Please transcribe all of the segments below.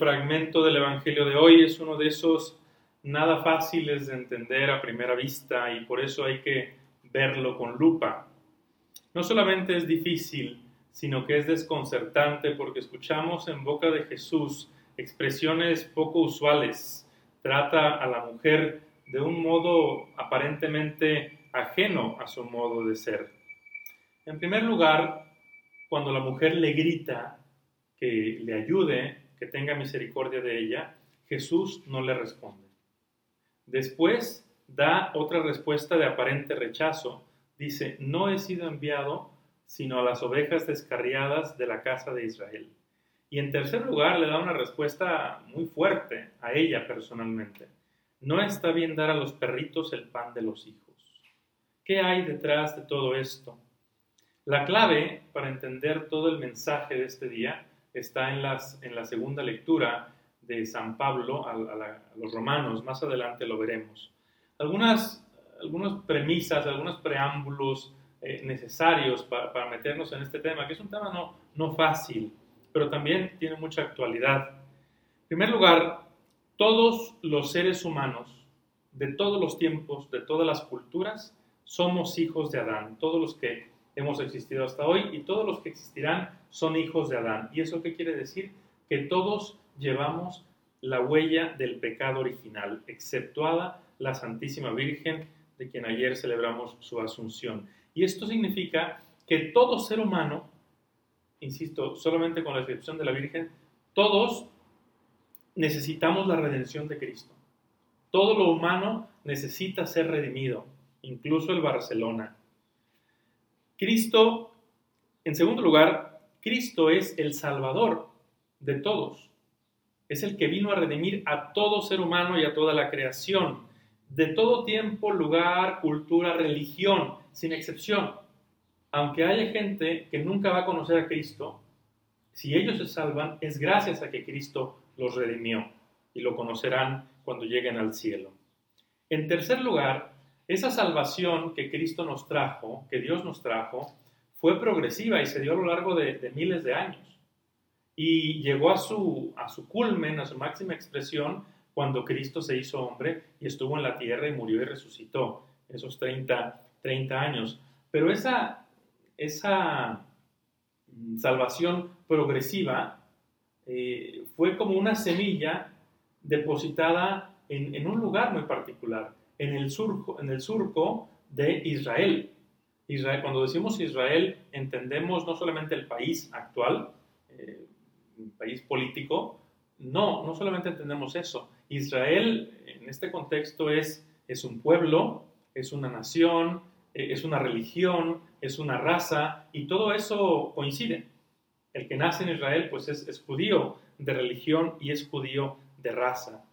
fragmento del Evangelio de hoy es uno de esos nada fáciles de entender a primera vista y por eso hay que verlo con lupa. No solamente es difícil, sino que es desconcertante porque escuchamos en boca de Jesús expresiones poco usuales. Trata a la mujer de un modo aparentemente ajeno a su modo de ser. En primer lugar, cuando la mujer le grita que le ayude, que tenga misericordia de ella, Jesús no le responde. Después da otra respuesta de aparente rechazo. Dice, no he sido enviado sino a las ovejas descarriadas de la casa de Israel. Y en tercer lugar, le da una respuesta muy fuerte a ella personalmente. No está bien dar a los perritos el pan de los hijos. ¿Qué hay detrás de todo esto? La clave para entender todo el mensaje de este día está en, las, en la segunda lectura de San Pablo a, los romanos. Más adelante lo veremos. Algunas, algunas premisas, algunos preámbulos eh, necesarios para, para, meternos en este tema, que es un tema no, no fácil, pero también tiene mucha actualidad. En primer lugar, todos los seres humanos de todos los tiempos, de todas las culturas, somos hijos de Adán. Todos los que hemos existido hasta hoy y todos los que existirán son hijos de Adán. ¿Y eso qué quiere decir? Que todos llevamos la huella del pecado original, exceptuada la Santísima Virgen, de quien ayer celebramos su asunción. Y esto significa que todo ser humano, insisto, solamente con la excepción de la Virgen, todos necesitamos la redención de Cristo. Todo lo humano necesita ser redimido, incluso el Barcelona. Cristo, en segundo lugar, Cristo es el Salvador de todos. Es el que vino a redimir a todo ser humano y a toda la creación, de todo tiempo, lugar, cultura, religión, sin excepción. Aunque haya gente que nunca va a conocer a Cristo, si ellos se salvan, es gracias a que Cristo los redimió y lo conocerán cuando lleguen al cielo. En tercer lugar, esa salvación que Cristo nos trajo, que Dios nos trajo, fue progresiva y se dio a lo largo de, miles de años. Y llegó a su, a su culmen, a su máxima expresión, cuando Cristo se hizo hombre y estuvo en la tierra y murió y resucitó, esos 30, 30 años. Pero esa, esa mm, salvación progresiva eh, fue como una semilla depositada en, un lugar muy particular, en el, surco, en el surco de Israel. Israel. Cuando decimos Israel, entendemos no solamente el país actual, eh, un país político, no, no solamente entendemos eso. Israel en este contexto es, es un pueblo, es una nación, eh, es una religión, es una raza, y todo eso coincide. El que nace en Israel, pues es, judío de religión y es judío de raza.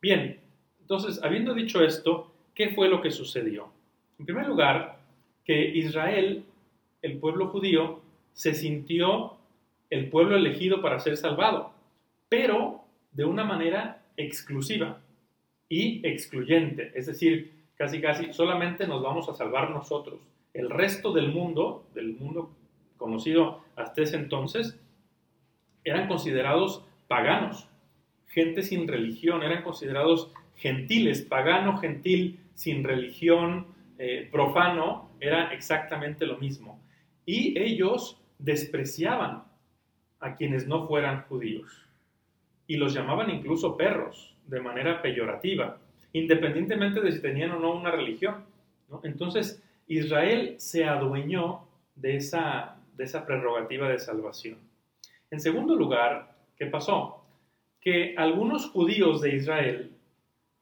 Bien, entonces, habiendo dicho esto, ¿qué fue lo que sucedió? En primer lugar, que Israel, el pueblo judío, se sintió el pueblo elegido para ser salvado, pero de una manera exclusiva y excluyente, es decir, casi casi solamente nos vamos a salvar nosotros. El resto del mundo, del mundo conocido hasta ese entonces, eran considerados paganos, gente sin religión, eran considerados gentiles, pagano, gentil, sin religión, eh, profano, era exactamente lo mismo. Y ellos despreciaban a quienes no fueran judíos y los llamaban incluso perros de manera peyorativa, independientemente de si tenían o no una religión. Entonces, Israel se adueñó de esa, de esa prerrogativa de salvación. En segundo lugar, ¿qué pasó? Que algunos judíos de Israel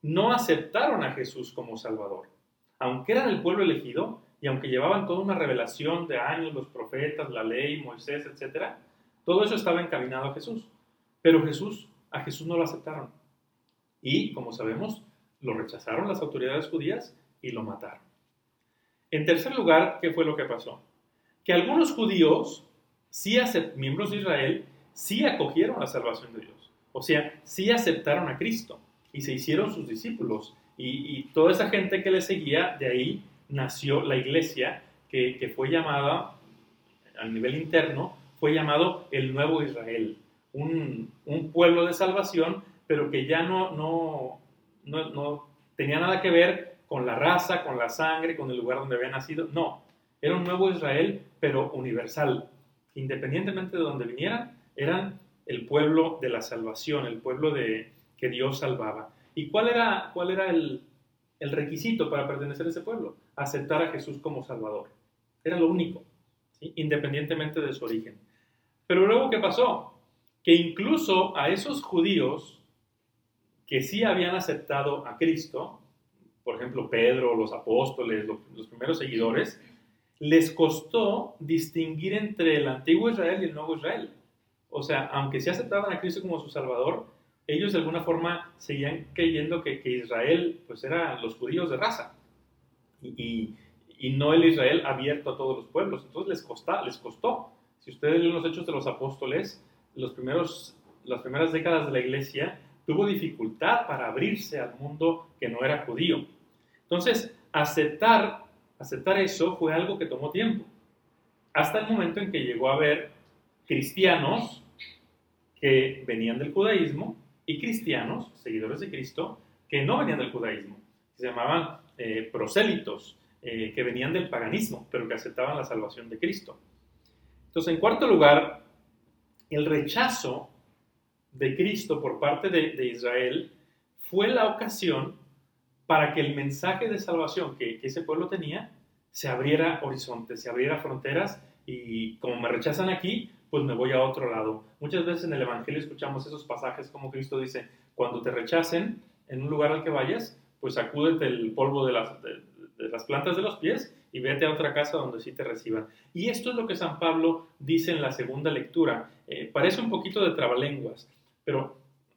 no aceptaron a Jesús como Salvador. Aunque eran el pueblo elegido y aunque llevaban toda una revelación de años, los profetas, la ley, Moisés, etc., todo eso estaba encaminado a Jesús. Pero Jesús, a Jesús no lo aceptaron. Y, como sabemos, lo rechazaron las autoridades judías y lo mataron. En tercer lugar, ¿qué fue lo que pasó? que algunos judíos, sí miembros de Israel, sí acogieron la salvación de Dios. O sea, sí aceptaron a Cristo y se hicieron sus discípulos. Y, toda esa gente que le seguía, de ahí nació la iglesia que, fue llamada, a nivel interno, fue llamado el Nuevo Israel. un, pueblo de salvación, pero que ya no, no, no, tenía nada que ver con la raza, con la sangre, con el lugar donde había nacido. No, era un nuevo Israel, pero universal. Independientemente de donde vinieran, eran el pueblo de la salvación, el pueblo de, que Dios salvaba. ¿Y cuál era, cuál era el, el requisito para pertenecer a ese pueblo? Aceptar a Jesús como Salvador. Era lo único, independientemente de su origen. Pero luego, ¿qué pasó? Que incluso a esos judíos que sí habían aceptado a Cristo, por ejemplo, Pedro, los apóstoles, los primeros seguidores, les costó distinguir entre el antiguo Israel y el nuevo Israel. O sea, aunque sí aceptaban a Cristo como su Salvador, ellos de alguna forma seguían creyendo que, Israel pues eran los judíos de raza y, no el Israel abierto a todos los pueblos. Entonces les, costó, les costó. Si ustedes leen los hechos de los apóstoles, los primeros, las primeras décadas de la iglesia tuvo dificultad para abrirse al mundo que no era judío. Entonces, aceptar, aceptar eso fue algo que tomó tiempo, hasta el momento en que llegó a haber cristianos que venían del judaísmo y cristianos, seguidores de Cristo, que no venían del judaísmo, se llamaban eh, prosélitos, eh, que venían del paganismo, pero que aceptaban la salvación de Cristo. Entonces, en cuarto lugar, el rechazo de Cristo por parte de, Israel fue la ocasión para que el mensaje de salvación que, que, ese pueblo tenía se abriera horizontes, se abriera fronteras y como me rechazan aquí, pues me voy a otro lado. Muchas veces en el Evangelio escuchamos esos pasajes como Cristo dice, cuando te rechacen en un lugar al que vayas, pues sacúdete el polvo de las, plantas de los pies y vete a otra casa donde sí te reciban. Y esto es lo que San Pablo dice en la segunda lectura. Eh, parece un poquito de trabalenguas, pero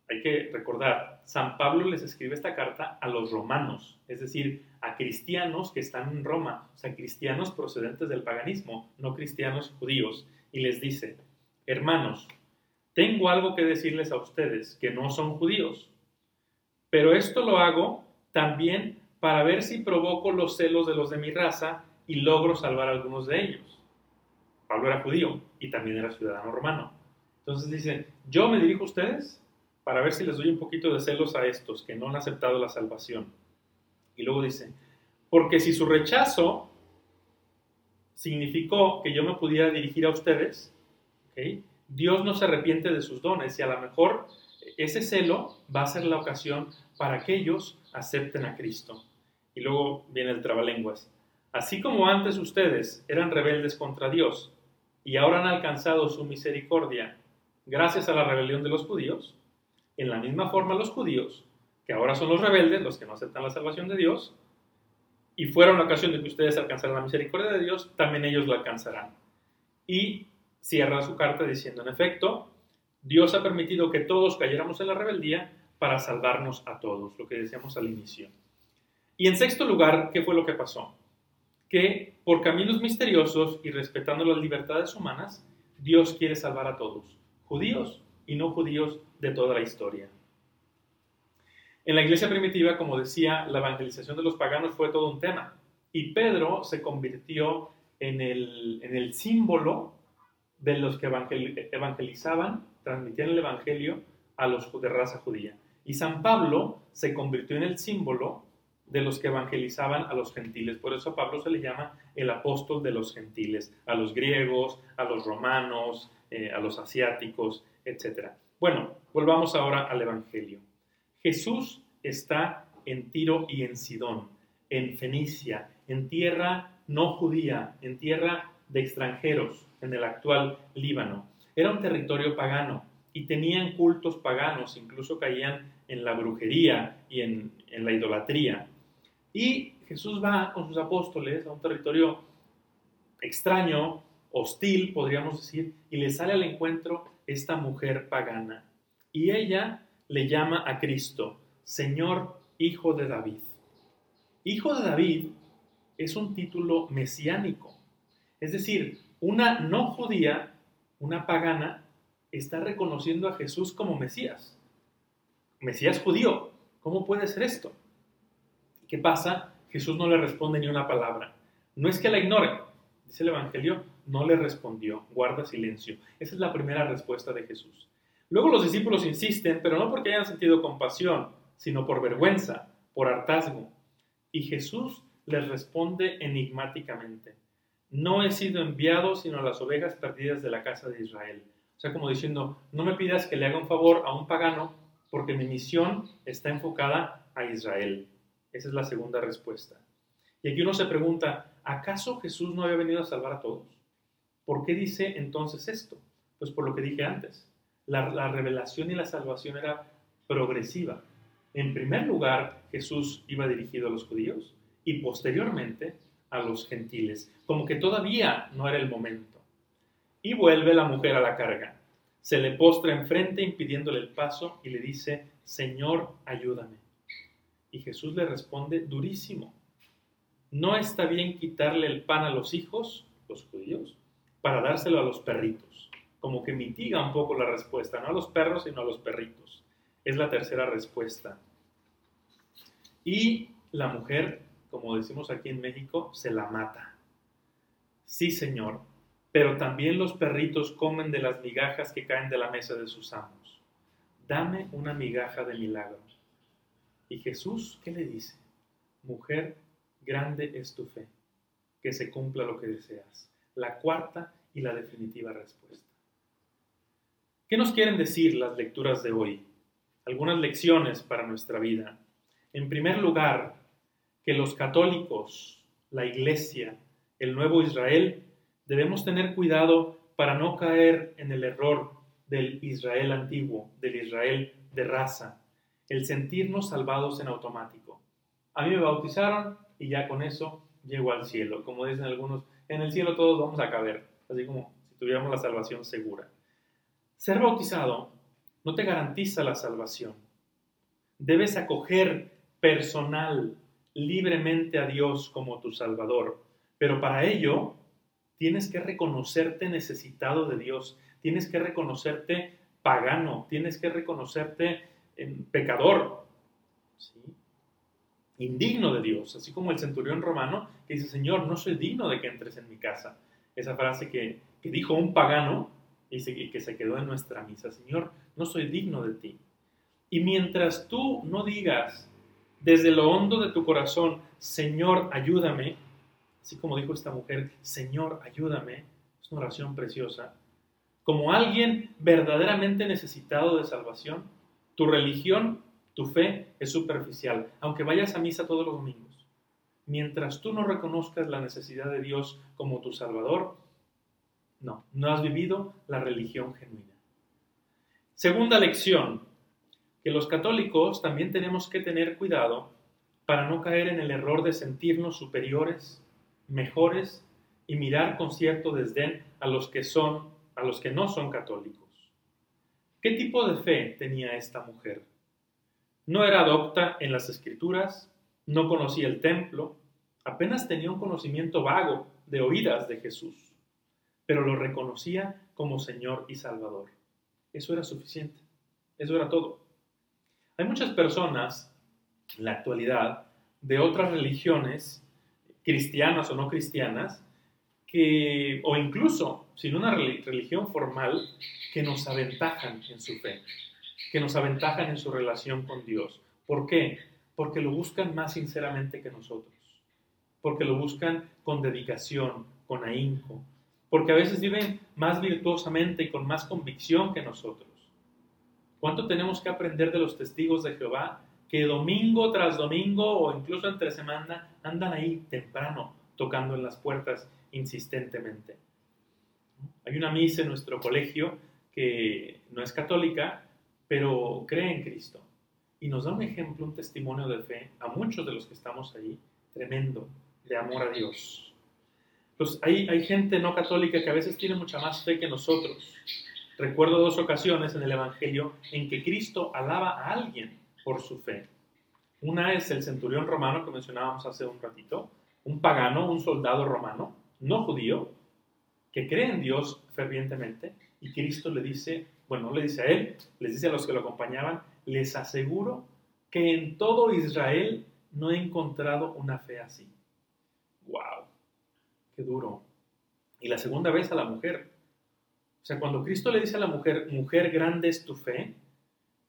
hay que recordar, San Pablo les escribe esta carta a los romanos, es decir, a cristianos que están en Roma, o sea, cristianos procedentes del paganismo, no cristianos judíos y les dice, hermanos, tengo algo que decirles a ustedes que no son judíos, pero esto lo hago también para ver si provoco los celos de los de mi raza y logro salvar a algunos de ellos. Pablo era judío y también era ciudadano romano. Entonces dice, yo me dirijo a ustedes para ver si les doy un poquito de celos a estos que no han aceptado la salvación. Y luego dice, porque si su rechazo significó que yo me pudiera dirigir a ustedes, Dios no se arrepiente de sus dones y a lo mejor ese celo va a ser la ocasión para que ellos acepten a Cristo. Y luego viene el trabalenguas. Así como antes ustedes eran rebeldes contra Dios y ahora han alcanzado su misericordia gracias a la rebelión de los judíos, en la misma forma los judíos, que ahora son los rebeldes, los que no aceptan la salvación de Dios, y fueron la ocasión de que ustedes alcanzaran la misericordia de Dios, también ellos la alcanzarán. Y cierra su carta diciendo, en efecto, Dios ha permitido que todos cayéramos en la rebeldía para salvarnos a todos, lo que decíamos al inicio. Y en sexto lugar, ¿qué fue lo que pasó? Que por caminos misteriosos y respetando las libertades humanas, Dios quiere salvar a todos, judíos y no judíos de toda la historia. En la iglesia primitiva, como decía, la evangelización de los paganos fue todo un tema. Y Pedro se convirtió en el, en el símbolo de los que evangelizaban, transmitían el evangelio a los de raza judía. Y San Pablo se convirtió en el símbolo de los que evangelizaban a los gentiles. Por eso Pablo se le llama el apóstol de los gentiles, a los griegos, a los romanos, eh, a los asiáticos, etc. Bueno, volvamos ahora al Evangelio. Jesús está en Tiro y en Sidón, en Fenicia, en tierra no judía, en tierra de extranjeros, en el actual Líbano. Era un territorio pagano y tenían cultos paganos, incluso caían en la brujería y en, la idolatría. Y Jesús va con sus apóstoles a un territorio extraño, hostil, podríamos decir, y le sale al encuentro esta mujer pagana. Y ella le llama a Cristo, Señor Hijo de David. Hijo de David es un título mesiánico. Es decir, una no judía, una pagana, está reconociendo a Jesús como Mesías. Mesías judío. ¿Cómo puede ser esto? ¿Qué pasa? Jesús no le responde ni una palabra. No es que la ignore, dice el Evangelio, no le respondió, guarda silencio. Esa es la primera respuesta de Jesús. Luego los discípulos insisten, pero no porque hayan sentido compasión, sino por vergüenza, por hartazgo. Y Jesús les responde enigmáticamente, no he sido enviado sino a las ovejas perdidas de la casa de Israel. O sea, como diciendo, no me pidas que le haga un favor a un pagano, porque mi misión está enfocada a Israel. Esa es la segunda respuesta. Y aquí uno se pregunta, ¿acaso Jesús no había venido a salvar a todos? ¿Por qué dice entonces esto? Pues por lo que dije antes. La, la revelación y la salvación era progresiva. En primer lugar, Jesús iba dirigido a los judíos y posteriormente a los gentiles, como que todavía no era el momento. Y vuelve la mujer a la carga. Se le postra enfrente impidiéndole el paso y le dice, Señor, ayúdame. Y Jesús le responde durísimo, no está bien quitarle el pan a los hijos, los judíos, para dárselo a los perritos. Como que mitiga un poco la respuesta, no a los perros, sino a los perritos. Es la tercera respuesta. Y la mujer, como decimos aquí en México, se la mata. Sí, Señor, pero también los perritos comen de las migajas que caen de la mesa de sus amos. Dame una migaja de milagro. ¿Y Jesús qué le dice? Mujer, grande es tu fe, que se cumpla lo que deseas. La cuarta y la definitiva respuesta. ¿Qué nos quieren decir las lecturas de hoy? Algunas lecciones para nuestra vida. En primer lugar, que los católicos, la Iglesia, el nuevo Israel, debemos tener cuidado para no caer en el error del Israel antiguo, del Israel de raza, el sentirnos salvados en automático. A mí me bautizaron, y ya con eso llego al cielo. Como dicen algunos, en el cielo todos vamos a caber, así como si tuviéramos la salvación segura. Ser bautizado no te garantiza la salvación. Debes acoger personal, libremente a Dios como tu Salvador, pero para ello tienes que reconocerte necesitado de Dios, tienes que reconocerte pagano, tienes que reconocerte pecador. ¿sí? indigno de Dios, así como el centurión romano que dice, Señor, no soy digno de que entres en mi casa. Esa frase que, dijo un pagano y que se quedó en nuestra misa, Señor, no soy digno de ti. Y mientras tú no digas desde lo hondo de tu corazón, Señor, ayúdame, así como dijo esta mujer, Señor, ayúdame, es una oración preciosa, como alguien verdaderamente necesitado de salvación, tu religión tu fe es superficial, aunque vayas a misa todos los domingos. Mientras tú no reconozcas la necesidad de Dios como tu Salvador, no, no has vivido la religión genuina. Segunda lección, que los católicos también tenemos que tener cuidado para no caer en el error de sentirnos superiores, mejores y mirar con cierto desdén a los que son, a los que no son católicos. ¿Qué tipo de fe tenía esta mujer? No era docta en las escrituras, no conocía el templo, apenas tenía un conocimiento vago de oídas de Jesús, pero lo reconocía como Señor y Salvador. Eso era suficiente, eso era todo. Hay muchas personas en la actualidad de otras religiones, cristianas o no cristianas, que, o incluso sin una religión formal, que nos aventajan en su fe que nos aventajan en su relación con Dios. ¿Por qué? Porque lo buscan más sinceramente que nosotros, porque lo buscan con dedicación, con ahínco, porque a veces viven más virtuosamente y con más convicción que nosotros. ¿Cuánto tenemos que aprender de los testigos de Jehová que domingo tras domingo o incluso entre semana andan ahí temprano tocando en las puertas insistentemente? Hay una misa en nuestro colegio que no es católica, pero cree en Cristo. Y nos da un ejemplo, un testimonio de fe a muchos de los que estamos ahí, tremendo, de amor a Dios. Pues hay, hay gente no católica que a veces tiene mucha más fe que nosotros. Recuerdo dos ocasiones en el Evangelio en que Cristo alaba a alguien por su fe. Una es el centurión romano que mencionábamos hace un ratito, un pagano, un soldado romano, no judío, que cree en Dios fervientemente y Cristo le dice, bueno, no le dice a él, les dice a los que lo acompañaban, les aseguro que en todo Israel no he encontrado una fe así. ¡Wow! ¡Qué duro! Y la segunda vez a la mujer. O sea, cuando Cristo le dice a la mujer, mujer grande es tu fe,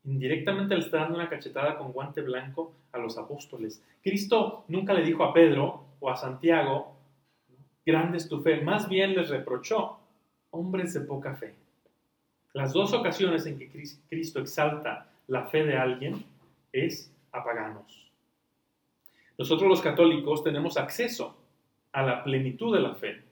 indirectamente le está dando una cachetada con guante blanco a los apóstoles. Cristo nunca le dijo a Pedro o a Santiago, grande es tu fe, más bien les reprochó, hombres de poca fe. Las dos ocasiones en que Cristo exalta la fe de alguien es a paganos. Nosotros los católicos tenemos acceso a la plenitud de la fe,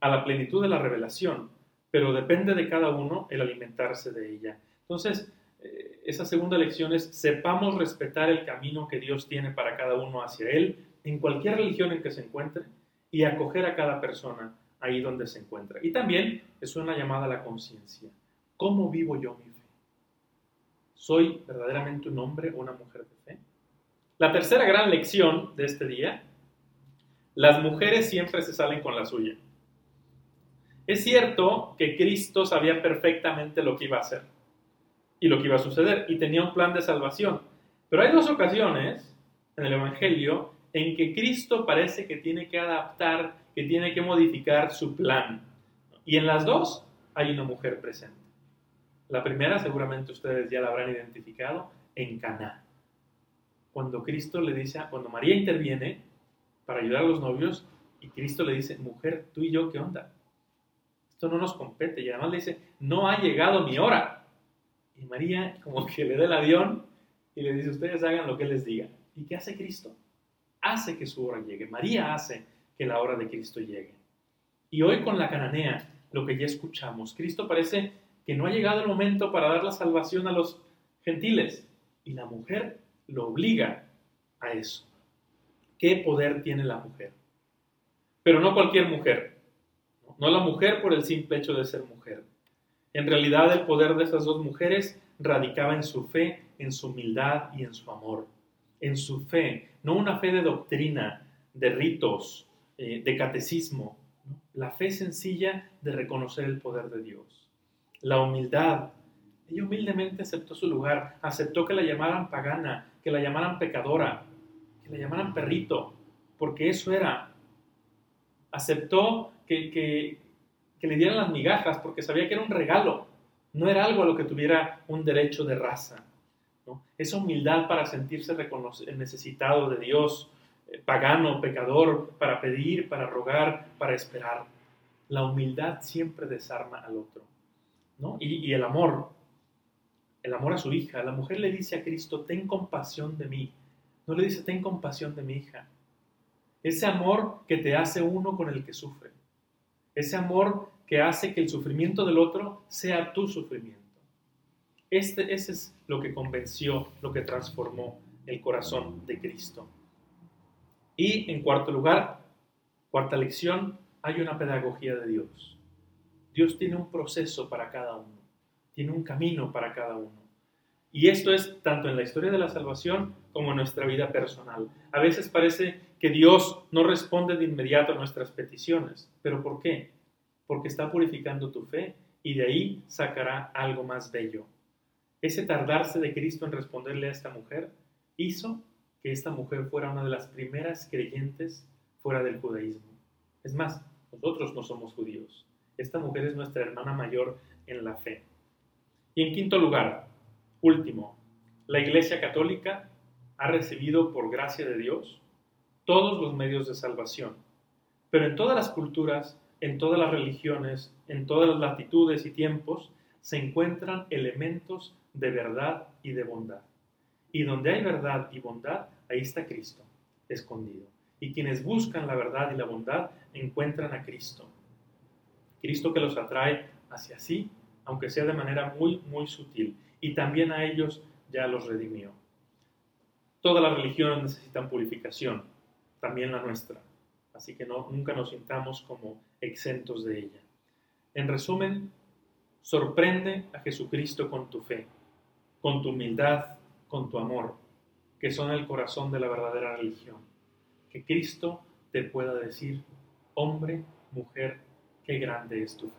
a la plenitud de la revelación, pero depende de cada uno el alimentarse de ella. Entonces, eh, esa segunda lección es sepamos respetar el camino que Dios tiene para cada uno hacia Él, en cualquier religión en que se encuentre, y acoger a cada persona ahí donde se encuentra. Y también es una llamada a la conciencia. ¿Cómo vivo yo mi fe? ¿Soy verdaderamente un hombre o una mujer de fe? La tercera gran lección de este día, las mujeres siempre se salen con la suya. Es cierto que Cristo sabía perfectamente lo que iba a hacer y lo que iba a suceder y tenía un plan de salvación. Pero hay dos ocasiones en el Evangelio en que Cristo parece que tiene que adaptar, que tiene que modificar su plan. Y en las dos hay una mujer presente. La primera, seguramente ustedes ya la habrán identificado, en Caná. Cuando Cristo le dice, cuando María interviene para ayudar a los novios, y Cristo le dice, mujer, tú y yo, ¿qué onda? Esto no nos compete. Y además le dice, no ha llegado mi hora. Y María como que le da el avión y le dice, ustedes hagan lo que les diga. ¿Y qué hace Cristo? Hace que su hora llegue. María hace que la hora de Cristo llegue. Y hoy con la cananea, lo que ya escuchamos, Cristo parece que no ha llegado el momento para dar la salvación a los gentiles. Y la mujer lo obliga a eso. ¿Qué poder tiene la mujer? Pero no cualquier mujer. No la mujer por el simple hecho de ser mujer. En realidad el poder de esas dos mujeres radicaba en su fe, en su humildad y en su amor. En su fe, no una fe de doctrina, de ritos, eh, de catecismo. La fe sencilla de reconocer el poder de Dios la humildad. Ella humildemente aceptó su lugar, aceptó que la llamaran pagana, que la llamaran pecadora, que la llamaran perrito, porque eso era. Aceptó que, que, le dieran las migajas, porque sabía que era un regalo, no era algo a lo que tuviera un derecho de raza. Esa humildad para sentirse necesitado de Dios, eh, pagano, pecador, para pedir, para rogar, para esperar. La humildad siempre desarma al otro. Y, el amor, el amor a su hija. La mujer le dice a Cristo, ten compasión de mí. No le dice, ten compasión de mi hija. Ese amor que te hace uno con el que sufre. Ese amor que hace que el sufrimiento del otro sea tu sufrimiento. Este, ese es lo que convenció, lo que transformó el corazón de Cristo. Y en cuarto lugar, cuarta lección, hay una pedagogía de Dios. Dios tiene un proceso para cada uno, tiene un camino para cada uno. Y esto es tanto en la historia de la salvación como en nuestra vida personal. A veces parece que Dios no responde de inmediato a nuestras peticiones. ¿Pero por qué? Porque está purificando tu fe y de ahí sacará algo más bello. Ese tardarse de Cristo en responderle a esta mujer hizo que esta mujer fuera una de las primeras creyentes fuera del judaísmo. Es más, nosotros no somos judíos. Esta mujer es nuestra hermana mayor en la fe. Y en quinto lugar, último, la Iglesia Católica ha recibido por gracia de Dios todos los medios de salvación. Pero en todas las culturas, en todas las religiones, en todas las latitudes y tiempos, se encuentran elementos de verdad y de bondad. Y donde hay verdad y bondad, ahí está Cristo, escondido. Y quienes buscan la verdad y la bondad encuentran a Cristo. Cristo que los atrae hacia sí, aunque sea de manera muy, muy sutil. Y también a ellos ya los redimió. Todas las religiones necesitan purificación, también la nuestra. Así que no, nunca nos sintamos como exentos de ella. En resumen, sorprende a Jesucristo con tu fe, con tu humildad, con tu amor, que son el corazón de la verdadera religión. Que Cristo te pueda decir, hombre, mujer, qué grande es tu fe.